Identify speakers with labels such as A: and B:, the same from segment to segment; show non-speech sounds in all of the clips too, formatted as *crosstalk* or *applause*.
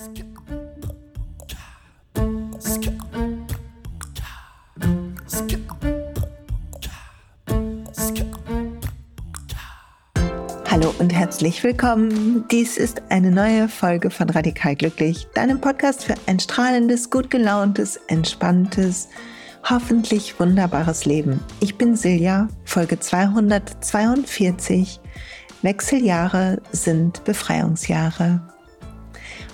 A: Hallo und herzlich willkommen. Dies ist eine neue Folge von Radikal Glücklich, deinem Podcast für ein strahlendes, gut gelauntes, entspanntes, hoffentlich wunderbares Leben. Ich bin Silja, Folge 242. Wechseljahre sind Befreiungsjahre.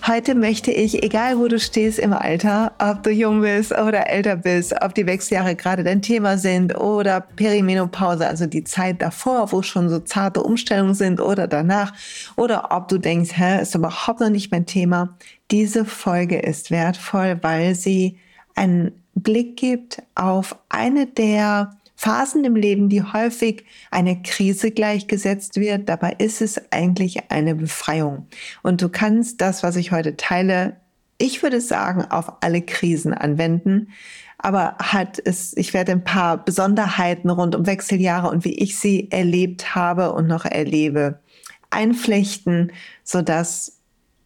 A: Heute möchte ich, egal wo du stehst im Alter, ob du jung bist oder älter bist, ob die Wechseljahre gerade dein Thema sind oder Perimenopause, also die Zeit davor, wo schon so zarte Umstellungen sind oder danach, oder ob du denkst, hä, ist überhaupt noch nicht mein Thema. Diese Folge ist wertvoll, weil sie einen Blick gibt auf eine der Phasen im Leben, die häufig eine Krise gleichgesetzt wird. Dabei ist es eigentlich eine Befreiung. Und du kannst das, was ich heute teile, ich würde sagen, auf alle Krisen anwenden. Aber hat es, ich werde ein paar Besonderheiten rund um Wechseljahre und wie ich sie erlebt habe und noch erlebe, einflechten, sodass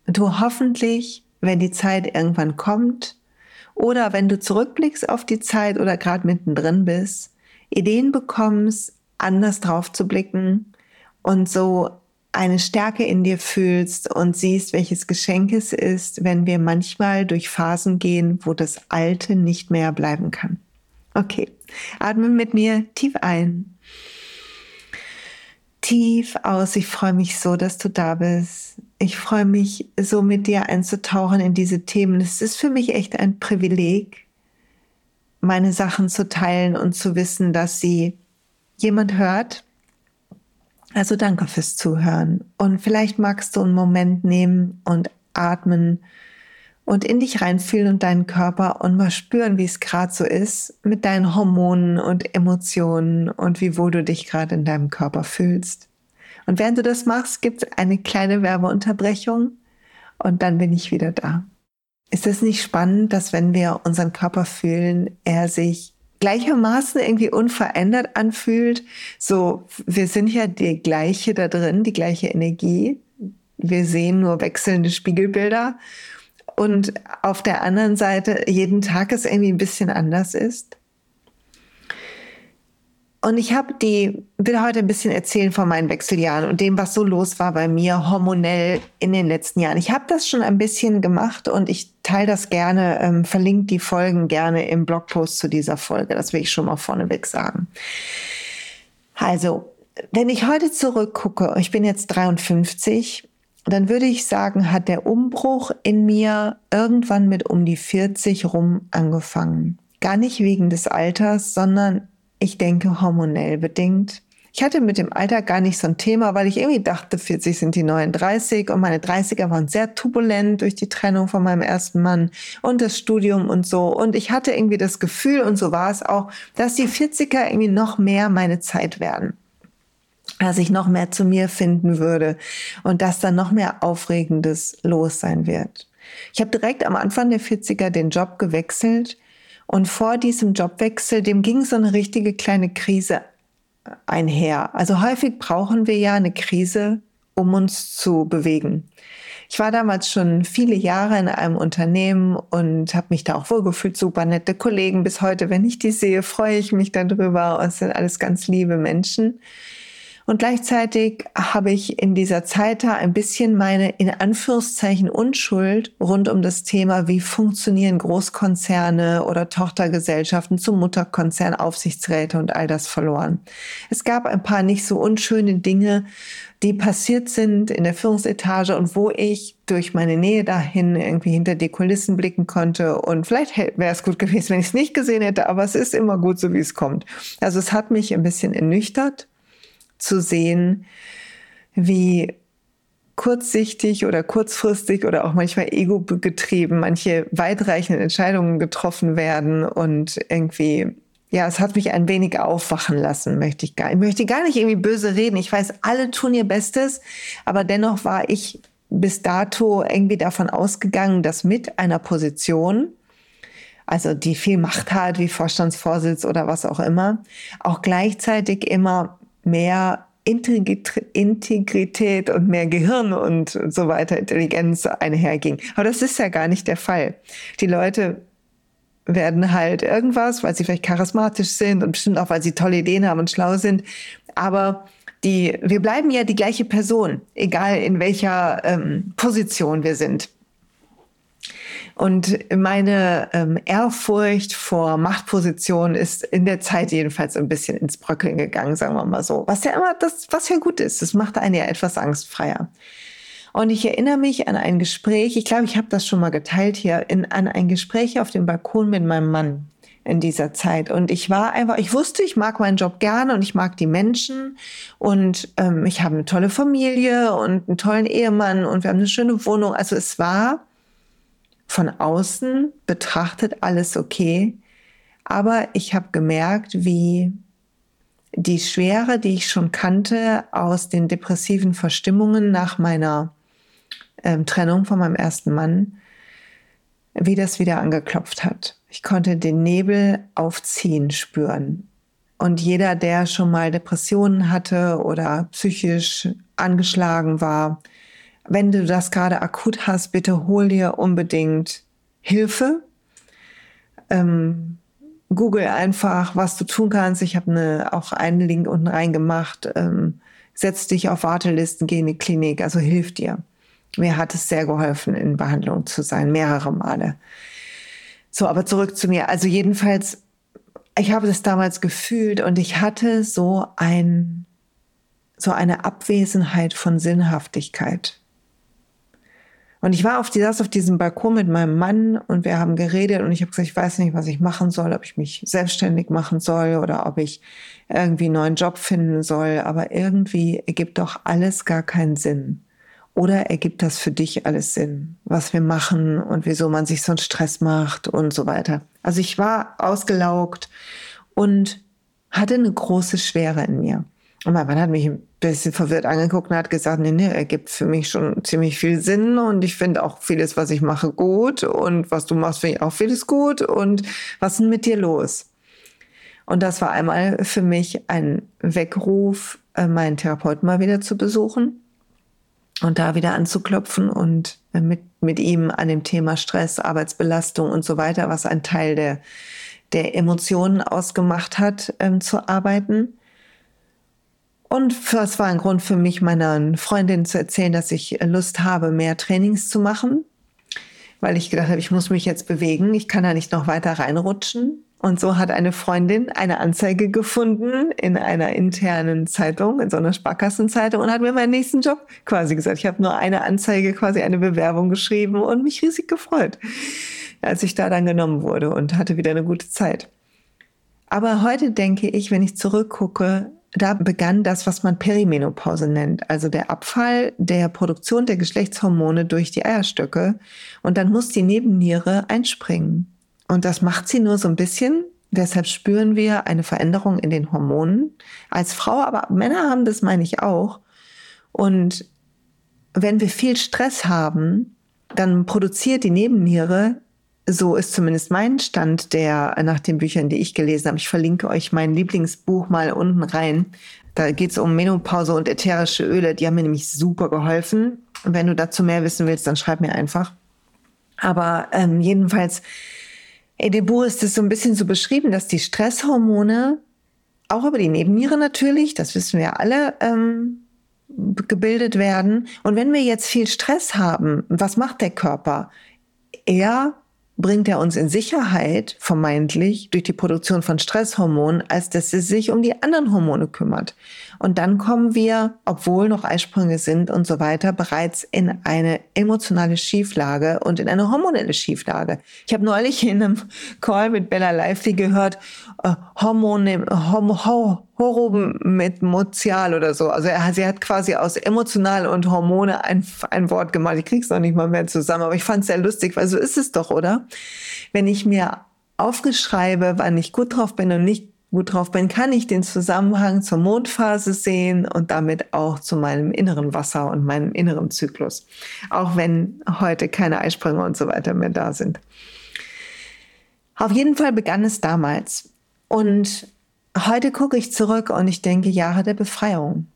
A: du hoffentlich, wenn die Zeit irgendwann kommt, oder wenn du zurückblickst auf die Zeit oder gerade mittendrin bist, Ideen bekommst, anders drauf zu blicken und so eine Stärke in dir fühlst und siehst, welches Geschenk es ist, wenn wir manchmal durch Phasen gehen, wo das Alte nicht mehr bleiben kann. Okay, atme mit mir tief ein. Tief aus. Ich freue mich so, dass du da bist. Ich freue mich so mit dir einzutauchen in diese Themen. Es ist für mich echt ein Privileg, meine Sachen zu teilen und zu wissen, dass sie jemand hört. Also danke fürs Zuhören. Und vielleicht magst du einen Moment nehmen und atmen und in dich reinfühlen und deinen Körper und mal spüren, wie es gerade so ist mit deinen Hormonen und Emotionen und wie wohl du dich gerade in deinem Körper fühlst. Und während du das machst, gibt es eine kleine Werbeunterbrechung und dann bin ich wieder da. Ist es nicht spannend, dass wenn wir unseren Körper fühlen, er sich gleichermaßen irgendwie unverändert anfühlt? So, wir sind ja die gleiche da drin, die gleiche Energie. Wir sehen nur wechselnde Spiegelbilder. Und auf der anderen Seite jeden Tag es irgendwie ein bisschen anders ist. Und ich habe die, will heute ein bisschen erzählen von meinen Wechseljahren und dem, was so los war bei mir hormonell in den letzten Jahren. Ich habe das schon ein bisschen gemacht und ich teile das gerne, ähm, verlinke die Folgen gerne im Blogpost zu dieser Folge. Das will ich schon mal vorneweg sagen. Also, wenn ich heute zurückgucke, ich bin jetzt 53, dann würde ich sagen, hat der Umbruch in mir irgendwann mit um die 40 rum angefangen. Gar nicht wegen des Alters, sondern ich denke hormonell bedingt. Ich hatte mit dem Alter gar nicht so ein Thema, weil ich irgendwie dachte, 40 sind die 39 und meine 30er waren sehr turbulent durch die Trennung von meinem ersten Mann und das Studium und so. Und ich hatte irgendwie das Gefühl, und so war es auch, dass die 40er irgendwie noch mehr meine Zeit werden. Dass ich noch mehr zu mir finden würde und dass da noch mehr Aufregendes los sein wird. Ich habe direkt am Anfang der 40er den Job gewechselt und vor diesem Jobwechsel, dem ging so eine richtige kleine Krise einher. Also häufig brauchen wir ja eine Krise, um uns zu bewegen. Ich war damals schon viele Jahre in einem Unternehmen und habe mich da auch wohlgefühlt, super nette Kollegen. Bis heute, wenn ich die sehe, freue ich mich darüber. Es sind alles ganz liebe Menschen. Und gleichzeitig habe ich in dieser Zeit da ein bisschen meine in Anführungszeichen Unschuld rund um das Thema, wie funktionieren Großkonzerne oder Tochtergesellschaften zu Mutterkonzern, Aufsichtsräte und all das verloren. Es gab ein paar nicht so unschöne Dinge, die passiert sind in der Führungsetage und wo ich durch meine Nähe dahin irgendwie hinter die Kulissen blicken konnte. Und vielleicht wäre es gut gewesen, wenn ich es nicht gesehen hätte, aber es ist immer gut, so wie es kommt. Also es hat mich ein bisschen ernüchtert zu sehen, wie kurzsichtig oder kurzfristig oder auch manchmal ego-getrieben manche weitreichenden Entscheidungen getroffen werden und irgendwie ja, es hat mich ein wenig aufwachen lassen, möchte ich gar, ich möchte gar nicht irgendwie böse reden. Ich weiß, alle tun ihr Bestes, aber dennoch war ich bis dato irgendwie davon ausgegangen, dass mit einer Position, also die viel Macht hat, wie Vorstandsvorsitz oder was auch immer, auch gleichzeitig immer mehr Integrität und mehr Gehirn und so weiter, Intelligenz einherging. Aber das ist ja gar nicht der Fall. Die Leute werden halt irgendwas, weil sie vielleicht charismatisch sind und bestimmt auch, weil sie tolle Ideen haben und schlau sind. Aber die, wir bleiben ja die gleiche Person, egal in welcher ähm, Position wir sind. Und meine ähm, Ehrfurcht vor Machtpositionen ist in der Zeit jedenfalls ein bisschen ins Bröckeln gegangen, sagen wir mal so. Was ja immer das, was ja gut ist. Das macht einen ja etwas angstfreier. Und ich erinnere mich an ein Gespräch, ich glaube, ich habe das schon mal geteilt hier, in, an ein Gespräch auf dem Balkon mit meinem Mann in dieser Zeit. Und ich war einfach, ich wusste, ich mag meinen Job gerne und ich mag die Menschen und ähm, ich habe eine tolle Familie und einen tollen Ehemann und wir haben eine schöne Wohnung. Also es war von außen betrachtet alles okay. Aber ich habe gemerkt, wie die Schwere, die ich schon kannte aus den depressiven Verstimmungen nach meiner ähm, Trennung von meinem ersten Mann, wie das wieder angeklopft hat. Ich konnte den Nebel aufziehen spüren. Und jeder, der schon mal Depressionen hatte oder psychisch angeschlagen war, wenn du das gerade akut hast, bitte hol dir unbedingt Hilfe. Ähm, Google einfach, was du tun kannst. Ich habe eine, auch einen Link unten reingemacht. Ähm, setz dich auf Wartelisten, geh in die Klinik, also hilf dir. Mir hat es sehr geholfen, in Behandlung zu sein, mehrere Male. So, aber zurück zu mir. Also jedenfalls, ich habe das damals gefühlt und ich hatte so ein, so eine Abwesenheit von Sinnhaftigkeit. Und ich war auf, die, saß auf diesem Balkon mit meinem Mann und wir haben geredet und ich habe gesagt, ich weiß nicht, was ich machen soll, ob ich mich selbstständig machen soll oder ob ich irgendwie einen neuen Job finden soll. Aber irgendwie ergibt doch alles gar keinen Sinn. Oder ergibt das für dich alles Sinn, was wir machen und wieso man sich so einen Stress macht und so weiter. Also ich war ausgelaugt und hatte eine große Schwere in mir. Und mein Mann hat mich ein bisschen verwirrt angeguckt und hat gesagt, nee, nee, er gibt für mich schon ziemlich viel Sinn und ich finde auch vieles, was ich mache, gut und was du machst, finde ich auch vieles gut und was ist denn mit dir los? Und das war einmal für mich ein Weckruf, äh, meinen Therapeuten mal wieder zu besuchen und da wieder anzuklopfen und äh, mit, mit ihm an dem Thema Stress, Arbeitsbelastung und so weiter, was ein Teil der, der Emotionen ausgemacht hat, ähm, zu arbeiten. Und das war ein Grund für mich, meiner Freundin zu erzählen, dass ich Lust habe, mehr Trainings zu machen, weil ich gedacht habe, ich muss mich jetzt bewegen, ich kann da nicht noch weiter reinrutschen. Und so hat eine Freundin eine Anzeige gefunden in einer internen Zeitung, in so einer Sparkassenzeitung und hat mir meinen nächsten Job quasi gesagt. Ich habe nur eine Anzeige, quasi eine Bewerbung geschrieben und mich riesig gefreut, als ich da dann genommen wurde und hatte wieder eine gute Zeit. Aber heute denke ich, wenn ich zurückgucke, da begann das, was man Perimenopause nennt, also der Abfall der Produktion der Geschlechtshormone durch die Eierstöcke. Und dann muss die Nebenniere einspringen. Und das macht sie nur so ein bisschen. Deshalb spüren wir eine Veränderung in den Hormonen. Als Frau, aber Männer haben das, meine ich auch. Und wenn wir viel Stress haben, dann produziert die Nebenniere so ist zumindest mein Stand der nach den Büchern, die ich gelesen habe. Ich verlinke euch mein Lieblingsbuch mal unten rein. Da geht es um Menopause und ätherische Öle. Die haben mir nämlich super geholfen. Und wenn du dazu mehr wissen willst, dann schreib mir einfach. Aber ähm, jedenfalls, in dem Buch ist es so ein bisschen so beschrieben, dass die Stresshormone auch über die Nebenniere natürlich, das wissen wir alle, ähm, gebildet werden. Und wenn wir jetzt viel Stress haben, was macht der Körper? Er bringt er uns in Sicherheit, vermeintlich, durch die Produktion von Stresshormonen, als dass er sich um die anderen Hormone kümmert. Und dann kommen wir, obwohl noch Eisprünge sind und so weiter, bereits in eine emotionale Schieflage und in eine hormonelle Schieflage. Ich habe neulich in einem Call mit Bella Lively gehört, äh, Hormone, Hom, Ho, Horomotial oder so. Also er, sie hat quasi aus emotional und Hormone ein, ein Wort gemacht. Ich krieg's noch nicht mal mehr zusammen, aber ich fand es sehr lustig, weil so ist es doch, oder? Wenn ich mir aufgeschreibe, wann ich gut drauf bin und nicht gut drauf bin, kann ich den Zusammenhang zur Mondphase sehen und damit auch zu meinem inneren Wasser und meinem inneren Zyklus. Auch wenn heute keine Eisprünge und so weiter mehr da sind. Auf jeden Fall begann es damals. Und heute gucke ich zurück und ich denke Jahre der Befreiung.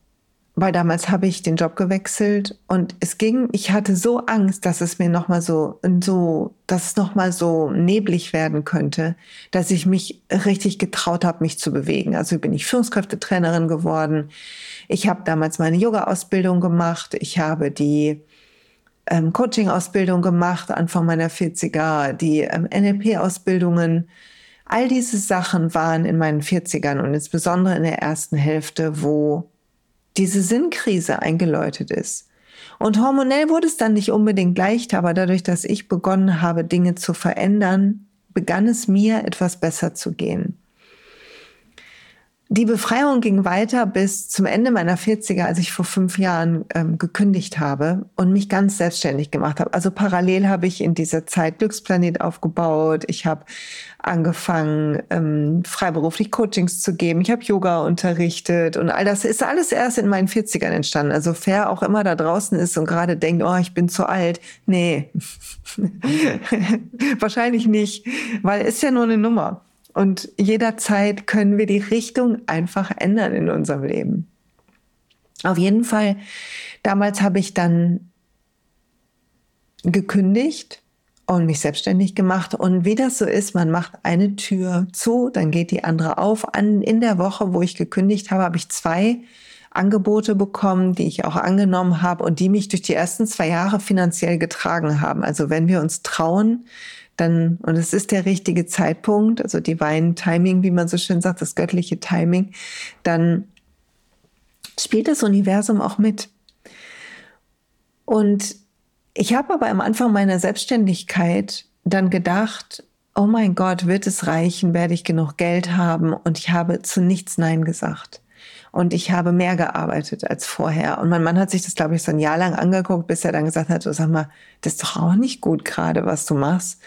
A: weil damals habe ich den Job gewechselt und es ging, ich hatte so Angst, dass es mir nochmal so, so, dass es nochmal so neblig werden könnte, dass ich mich richtig getraut habe, mich zu bewegen. Also bin ich Führungskräftetrainerin geworden. Ich habe damals meine Yoga-Ausbildung gemacht. Ich habe die ähm, Coaching-Ausbildung gemacht, Anfang meiner 40er, die ähm, NLP-Ausbildungen. All diese Sachen waren in meinen 40ern und insbesondere in der ersten Hälfte, wo diese Sinnkrise eingeläutet ist. Und hormonell wurde es dann nicht unbedingt leichter, aber dadurch, dass ich begonnen habe, Dinge zu verändern, begann es mir etwas besser zu gehen. Die Befreiung ging weiter bis zum Ende meiner 40er, als ich vor fünf Jahren ähm, gekündigt habe und mich ganz selbstständig gemacht habe. Also parallel habe ich in dieser Zeit Glücksplanet aufgebaut. Ich habe angefangen, ähm, freiberuflich Coachings zu geben. Ich habe Yoga unterrichtet und all das ist alles erst in meinen 40ern entstanden. Also wer auch immer da draußen ist und gerade denkt, oh, ich bin zu alt. Nee, *laughs* wahrscheinlich nicht, weil es ist ja nur eine Nummer. Und jederzeit können wir die Richtung einfach ändern in unserem Leben. Auf jeden Fall, damals habe ich dann gekündigt und mich selbstständig gemacht. Und wie das so ist, man macht eine Tür zu, dann geht die andere auf. An, in der Woche, wo ich gekündigt habe, habe ich zwei Angebote bekommen, die ich auch angenommen habe und die mich durch die ersten zwei Jahre finanziell getragen haben. Also wenn wir uns trauen, dann, und es ist der richtige Zeitpunkt, also Divine Timing, wie man so schön sagt, das göttliche Timing, dann spielt das Universum auch mit. Und ich habe aber am Anfang meiner Selbstständigkeit dann gedacht, oh mein Gott, wird es reichen, werde ich genug Geld haben? Und ich habe zu nichts Nein gesagt. Und ich habe mehr gearbeitet als vorher. Und mein Mann hat sich das, glaube ich, so ein Jahr lang angeguckt, bis er dann gesagt hat, so sag mal, das ist doch auch nicht gut gerade, was du machst.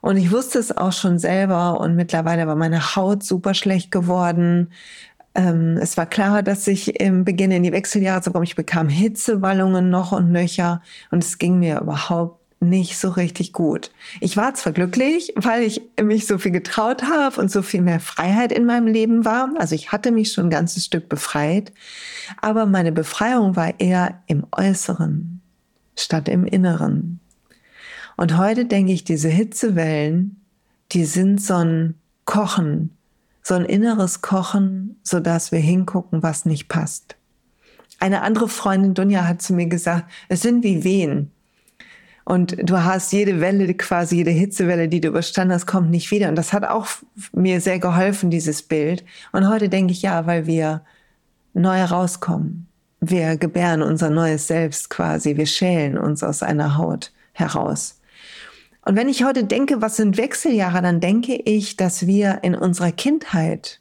A: Und ich wusste es auch schon selber und mittlerweile war meine Haut super schlecht geworden. Ähm, es war klar, dass ich im Beginn in die Wechseljahre zu kommen, ich bekam Hitzewallungen noch und nöcher und es ging mir überhaupt nicht so richtig gut. Ich war zwar glücklich, weil ich mich so viel getraut habe und so viel mehr Freiheit in meinem Leben war. Also ich hatte mich schon ein ganzes Stück befreit. Aber meine Befreiung war eher im Äußeren statt im Inneren. Und heute denke ich, diese Hitzewellen, die sind so ein Kochen, so ein inneres Kochen, so dass wir hingucken, was nicht passt. Eine andere Freundin, Dunja, hat zu mir gesagt, es sind wie Wehen. Und du hast jede Welle, quasi jede Hitzewelle, die du überstanden hast, kommt nicht wieder. Und das hat auch mir sehr geholfen, dieses Bild. Und heute denke ich ja, weil wir neu rauskommen. Wir gebären unser neues Selbst quasi. Wir schälen uns aus einer Haut heraus. Und wenn ich heute denke, was sind Wechseljahre, dann denke ich, dass wir in unserer Kindheit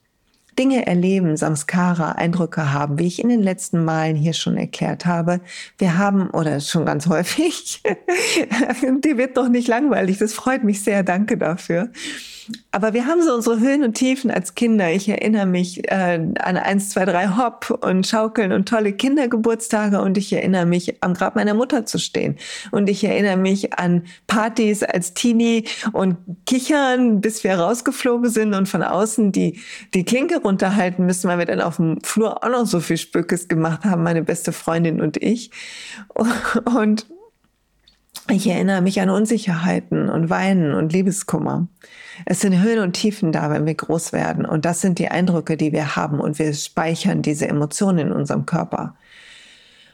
A: Dinge erleben, Samskara, Eindrücke haben, wie ich in den letzten Malen hier schon erklärt habe. Wir haben, oder schon ganz *laughs* häufig, die wird doch nicht langweilig, das freut mich sehr, danke dafür. Aber wir haben so unsere Höhen und Tiefen als Kinder. Ich erinnere mich äh, an eins, zwei, drei Hopp und Schaukeln und tolle Kindergeburtstage und ich erinnere mich am Grab meiner Mutter zu stehen. Und ich erinnere mich an Partys als Teenie und Kichern, bis wir rausgeflogen sind und von außen die, die Klinke runterhalten müssen, weil wir dann auf dem Flur auch noch so viel Spökes gemacht haben, meine beste Freundin und ich. *laughs* Und ich erinnere mich an Unsicherheiten und Weinen und Liebeskummer. Es sind Höhen und Tiefen da, wenn wir groß werden. Und das sind die Eindrücke, die wir haben. Und wir speichern diese Emotionen in unserem Körper.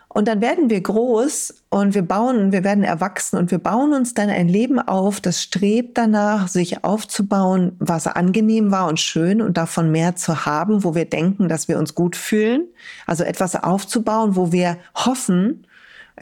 A: Und dann werden wir groß und wir bauen, wir werden erwachsen und wir bauen uns dann ein Leben auf, das strebt danach, sich aufzubauen, was angenehm war und schön und davon mehr zu haben, wo wir denken, dass wir uns gut fühlen. Also etwas aufzubauen, wo wir hoffen,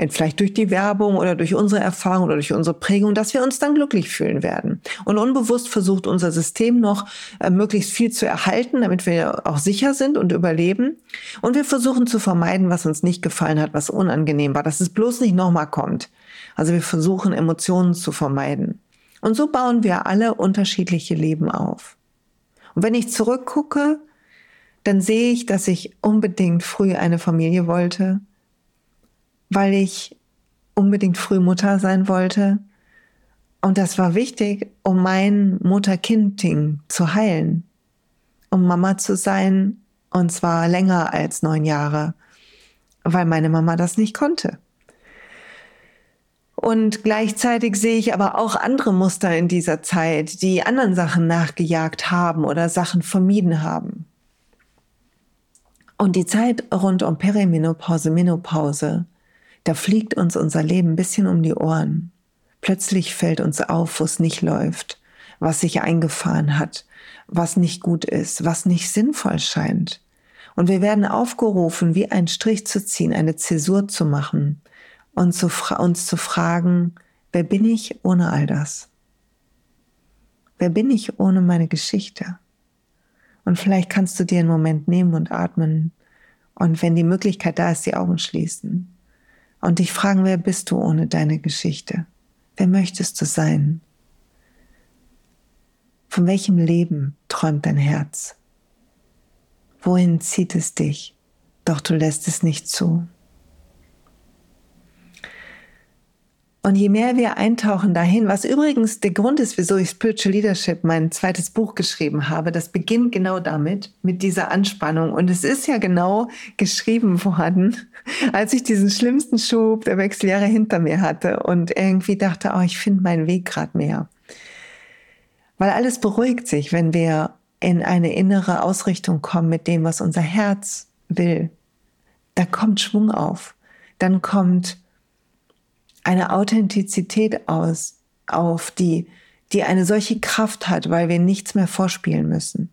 A: vielleicht durch die Werbung oder durch unsere Erfahrung oder durch unsere Prägung, dass wir uns dann glücklich fühlen werden. Und unbewusst versucht unser System noch äh, möglichst viel zu erhalten, damit wir auch sicher sind und überleben. Und wir versuchen zu vermeiden, was uns nicht gefallen hat, was unangenehm war, dass es bloß nicht nochmal kommt. Also wir versuchen Emotionen zu vermeiden. Und so bauen wir alle unterschiedliche Leben auf. Und wenn ich zurückgucke, dann sehe ich, dass ich unbedingt früh eine Familie wollte, weil ich unbedingt früh Mutter sein wollte. Und das war wichtig, um mein Mutter-Kind-Ding zu heilen, um Mama zu sein, und zwar länger als neun Jahre. weil meine Mama das nicht konnte. Und gleichzeitig sehe ich aber auch andere Muster in dieser Zeit, die anderen Sachen nachgejagt haben oder Sachen vermieden haben. Und die Zeit rund um Perimenopause, Menopause, da fliegt uns unser Leben ein bisschen um die Ohren. Plötzlich fällt uns auf, wo es nicht läuft, was sich eingefahren hat, was nicht gut ist, was nicht sinnvoll scheint. Und wir werden aufgerufen, wie einen Strich zu ziehen, eine Zäsur zu machen und zu uns zu fragen, wer bin ich ohne all das? Wer bin ich ohne meine Geschichte? Und vielleicht kannst du dir einen Moment nehmen und atmen und wenn die Möglichkeit da ist, die Augen schließen und dich fragen, wer bist du ohne deine Geschichte? Wer möchtest du sein? Von welchem Leben träumt dein Herz? Wohin zieht es dich? Doch du lässt es nicht zu. Und je mehr wir eintauchen dahin, was übrigens der Grund ist, wieso ich Spiritual Leadership mein zweites Buch geschrieben habe, das beginnt genau damit, mit dieser Anspannung. Und es ist ja genau geschrieben worden, *laughs* als ich diesen schlimmsten Schub der Wechseljahre hinter mir hatte und irgendwie dachte, oh, ich finde meinen Weg gerade mehr. Weil alles beruhigt sich, wenn wir in eine innere Ausrichtung kommen mit dem, was unser Herz will. Da kommt Schwung auf. Dann kommt eine Authentizität aus, auf, die, die eine solche Kraft hat, weil wir nichts mehr vorspielen müssen.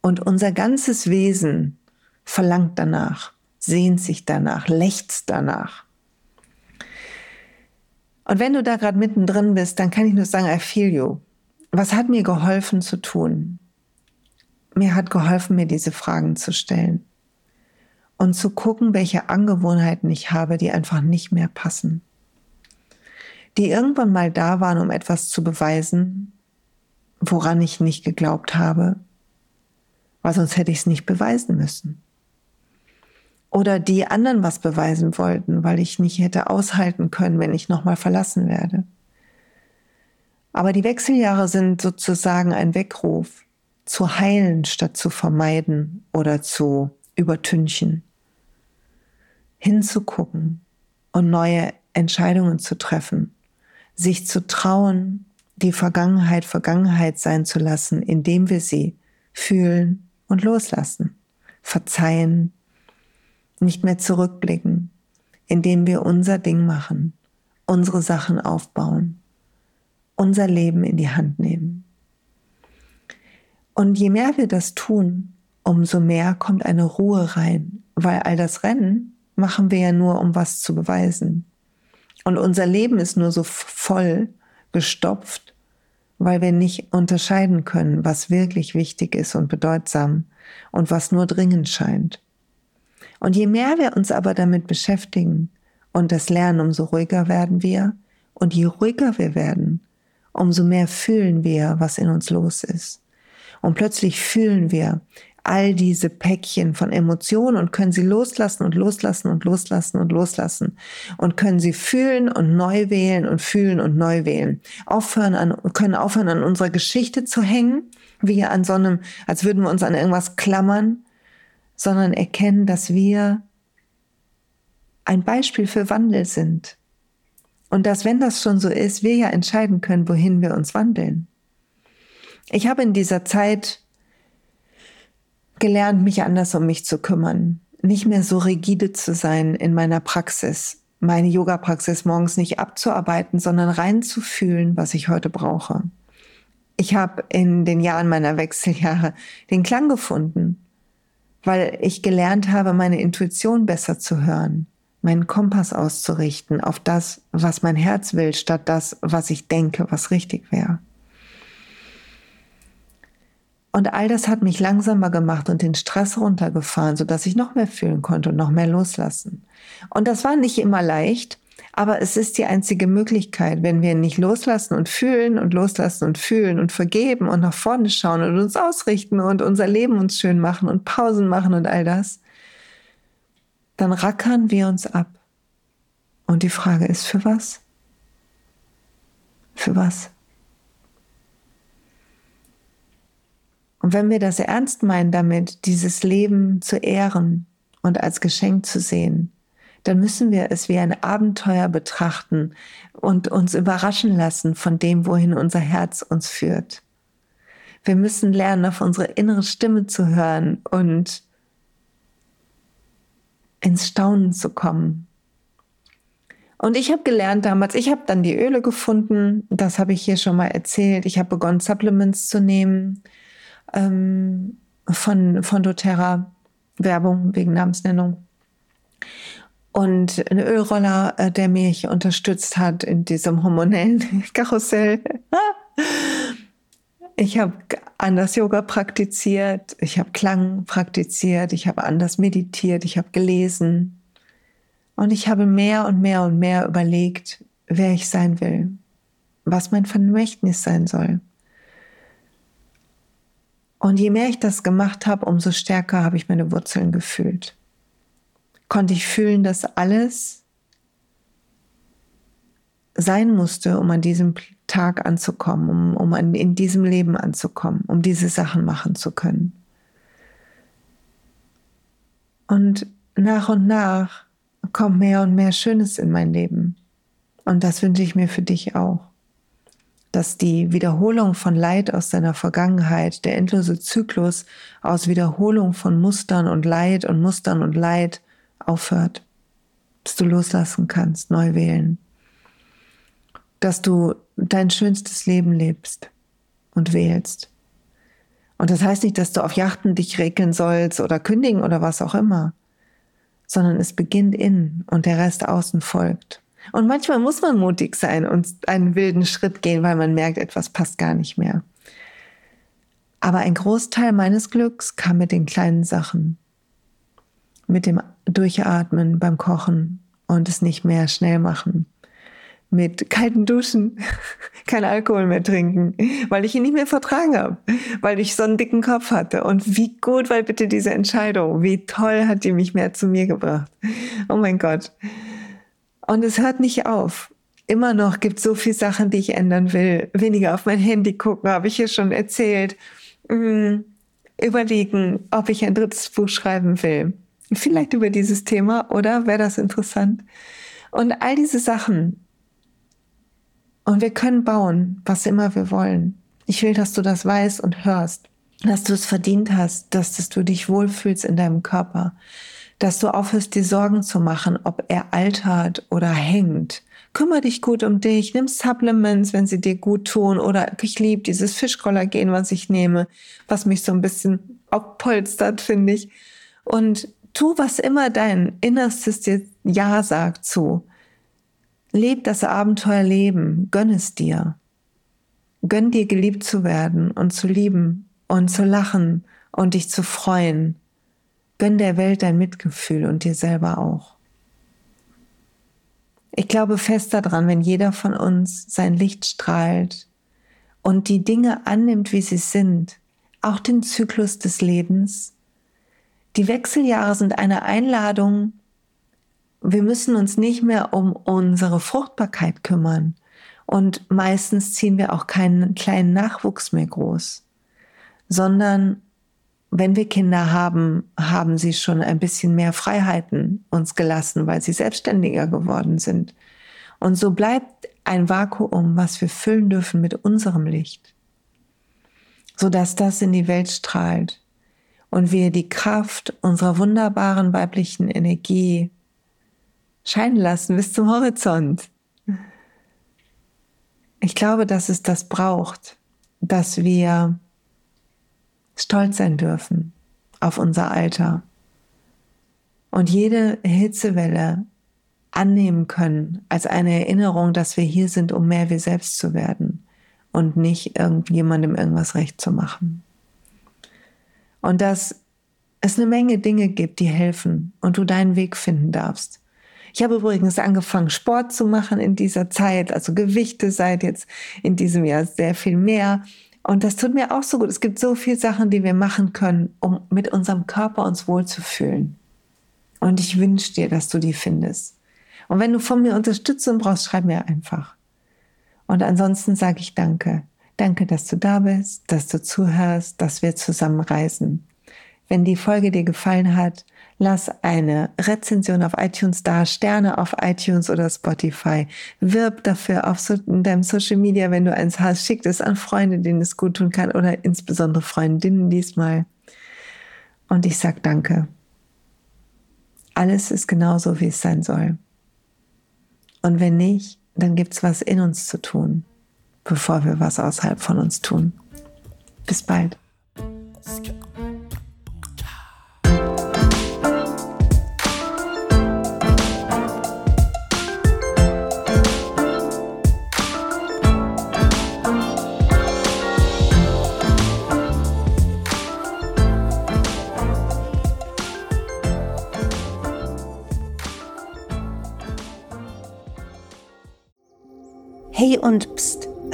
A: Und unser ganzes Wesen verlangt danach, sehnt sich danach, lechzt danach. Und wenn du da gerade mittendrin bist, dann kann ich nur sagen, I feel you. Was hat mir geholfen zu tun? Mir hat geholfen, mir diese Fragen zu stellen und zu gucken, welche Angewohnheiten ich habe, die einfach nicht mehr passen die irgendwann mal da waren, um etwas zu beweisen, woran ich nicht geglaubt habe, weil sonst hätte ich es nicht beweisen müssen. Oder die anderen was beweisen wollten, weil ich nicht hätte aushalten können, wenn ich nochmal verlassen werde. Aber die Wechseljahre sind sozusagen ein Weckruf, zu heilen statt zu vermeiden oder zu übertünchen, hinzugucken und neue Entscheidungen zu treffen sich zu trauen, die Vergangenheit Vergangenheit sein zu lassen, indem wir sie fühlen und loslassen, verzeihen, nicht mehr zurückblicken, indem wir unser Ding machen, unsere Sachen aufbauen, unser Leben in die Hand nehmen. Und je mehr wir das tun, umso mehr kommt eine Ruhe rein, weil all das Rennen machen wir ja nur, um was zu beweisen. Und unser Leben ist nur so voll gestopft, weil wir nicht unterscheiden können, was wirklich wichtig ist und bedeutsam und was nur dringend scheint. Und je mehr wir uns aber damit beschäftigen und das lernen, umso ruhiger werden wir. Und je ruhiger wir werden, umso mehr fühlen wir, was in uns los ist. Und plötzlich fühlen wir, all diese Päckchen von Emotionen und können sie loslassen und loslassen und loslassen und loslassen und können sie fühlen und neu wählen und fühlen und neu wählen. Aufhören an, können aufhören an unserer Geschichte zu hängen, wie an so einem, als würden wir uns an irgendwas klammern, sondern erkennen, dass wir ein Beispiel für Wandel sind. Und dass, wenn das schon so ist, wir ja entscheiden können, wohin wir uns wandeln. Ich habe in dieser Zeit gelernt, mich anders um mich zu kümmern, nicht mehr so rigide zu sein in meiner Praxis, meine Yoga-Praxis morgens nicht abzuarbeiten, sondern reinzufühlen, was ich heute brauche. Ich habe in den Jahren meiner Wechseljahre den Klang gefunden, weil ich gelernt habe, meine Intuition besser zu hören, meinen Kompass auszurichten auf das, was mein Herz will, statt das, was ich denke, was richtig wäre. Und all das hat mich langsamer gemacht und den Stress runtergefahren, sodass ich noch mehr fühlen konnte und noch mehr loslassen. Und das war nicht immer leicht, aber es ist die einzige Möglichkeit, wenn wir nicht loslassen und fühlen und loslassen und fühlen und vergeben und nach vorne schauen und uns ausrichten und unser Leben uns schön machen und Pausen machen und all das, dann rackern wir uns ab. Und die Frage ist, für was? Für was? Und wenn wir das ernst meinen damit, dieses Leben zu ehren und als Geschenk zu sehen, dann müssen wir es wie ein Abenteuer betrachten und uns überraschen lassen von dem, wohin unser Herz uns führt. Wir müssen lernen, auf unsere innere Stimme zu hören und ins Staunen zu kommen. Und ich habe gelernt damals, ich habe dann die Öle gefunden, das habe ich hier schon mal erzählt. Ich habe begonnen, Supplements zu nehmen ähm, von, von doTERRA, Werbung wegen Namensnennung. Und ein Ölroller, äh, der mich unterstützt hat in diesem hormonellen *laughs* Karussell. *laughs* Ich habe anders Yoga praktiziert, ich habe Klang praktiziert, ich habe anders meditiert, ich habe gelesen und ich habe mehr und mehr und mehr überlegt, wer ich sein will, was mein Vermächtnis sein soll. Und je mehr ich das gemacht habe, umso stärker habe ich meine Wurzeln gefühlt. Konnte ich fühlen, dass alles sein musste, um an diesem Tag anzukommen, um, um an, in diesem Leben anzukommen, um diese Sachen machen zu können. Und nach und nach kommt mehr und mehr Schönes in mein Leben. Und das wünsche ich mir für dich auch. Dass die Wiederholung von Leid aus deiner Vergangenheit, der endlose Zyklus aus Wiederholung von Mustern und Leid und Mustern und Leid aufhört. Dass du loslassen kannst, neu wählen dass du dein schönstes Leben lebst und wählst. Und das heißt nicht, dass du auf Yachten dich regeln sollst oder kündigen oder was auch immer, sondern es beginnt innen und der Rest außen folgt. Und manchmal muss man mutig sein und einen wilden Schritt gehen, weil man merkt, etwas passt gar nicht mehr. Aber ein Großteil meines Glücks kam mit den kleinen Sachen, mit dem Durchatmen beim Kochen und es nicht mehr schnell machen, mit kalten Duschen, *laughs* kein Alkohol mehr trinken, weil ich ihn nicht mehr vertragen habe, weil ich so einen dicken Kopf hatte. Und wie gut war bitte diese Entscheidung? Wie toll hat die mich mehr zu mir gebracht? Oh mein Gott. Und es hört nicht auf. Immer noch gibt es so viele Sachen, die ich ändern will. Weniger auf mein Handy gucken, habe ich hier schon erzählt. Hm, überlegen, ob ich ein drittes Buch schreiben will. Vielleicht über dieses Thema, oder? Wäre das interessant? Und all diese Sachen, und wir können bauen, was immer wir wollen. Ich will, dass du das weißt und hörst, dass du es verdient hast, dass, dass du dich wohlfühlst in deinem Körper, dass du aufhörst, dir Sorgen zu machen, ob er altert oder hängt. Kümmer dich gut um dich, nimm Supplements, wenn sie dir gut tun oder ich liebe dieses Fischkollagen, was ich nehme, was mich so ein bisschen abpolstert, finde ich. Und tu, was immer dein Innerstes dir Ja sagt zu. Leb das Abenteuerleben, gönn es dir. Gönn dir geliebt zu werden und zu lieben und zu lachen und dich zu freuen. Gönn der Welt dein Mitgefühl und dir selber auch. Ich glaube fest daran, wenn jeder von uns sein Licht strahlt und die Dinge annimmt, wie sie sind, auch den Zyklus des Lebens. Die Wechseljahre sind eine Einladung, wir müssen uns nicht mehr um unsere Fruchtbarkeit kümmern. Und meistens ziehen wir auch keinen kleinen Nachwuchs mehr groß, sondern wenn wir Kinder haben, haben sie schon ein bisschen mehr Freiheiten uns gelassen, weil sie selbstständiger geworden sind. Und so bleibt ein Vakuum, was wir füllen dürfen mit unserem Licht, sodass das in die Welt strahlt und wir die Kraft unserer wunderbaren weiblichen Energie scheinen lassen bis zum Horizont. Ich glaube, dass es das braucht, dass wir stolz sein dürfen auf unser Alter und jede Hitzewelle annehmen können als eine Erinnerung, dass wir hier sind, um mehr wir selbst zu werden und nicht irgendjemandem irgendwas recht zu machen. Und dass es eine Menge Dinge gibt, die helfen und du deinen Weg finden darfst. Ich habe übrigens angefangen, Sport zu machen in dieser Zeit, also Gewichte seit jetzt in diesem Jahr sehr viel mehr. Und das tut mir auch so gut. Es gibt so viele Sachen, die wir machen können, um mit unserem Körper uns wohlzufühlen. Und ich wünsche dir, dass du die findest. Und wenn du von mir Unterstützung brauchst, schreib mir einfach. Und ansonsten sage ich danke. Danke, dass du da bist, dass du zuhörst, dass wir zusammen reisen. Wenn die Folge dir gefallen hat, Lass eine Rezension auf iTunes da, Sterne auf iTunes oder Spotify. Wirb dafür auf so, in deinem Social Media, wenn du eins hast. Schick es an Freunde, denen es gut tun kann oder insbesondere Freundinnen diesmal. Und ich sag Danke. Alles ist genauso, wie es sein soll. Und wenn nicht, dann gibt's was in uns zu tun, bevor wir was außerhalb von uns tun. Bis bald.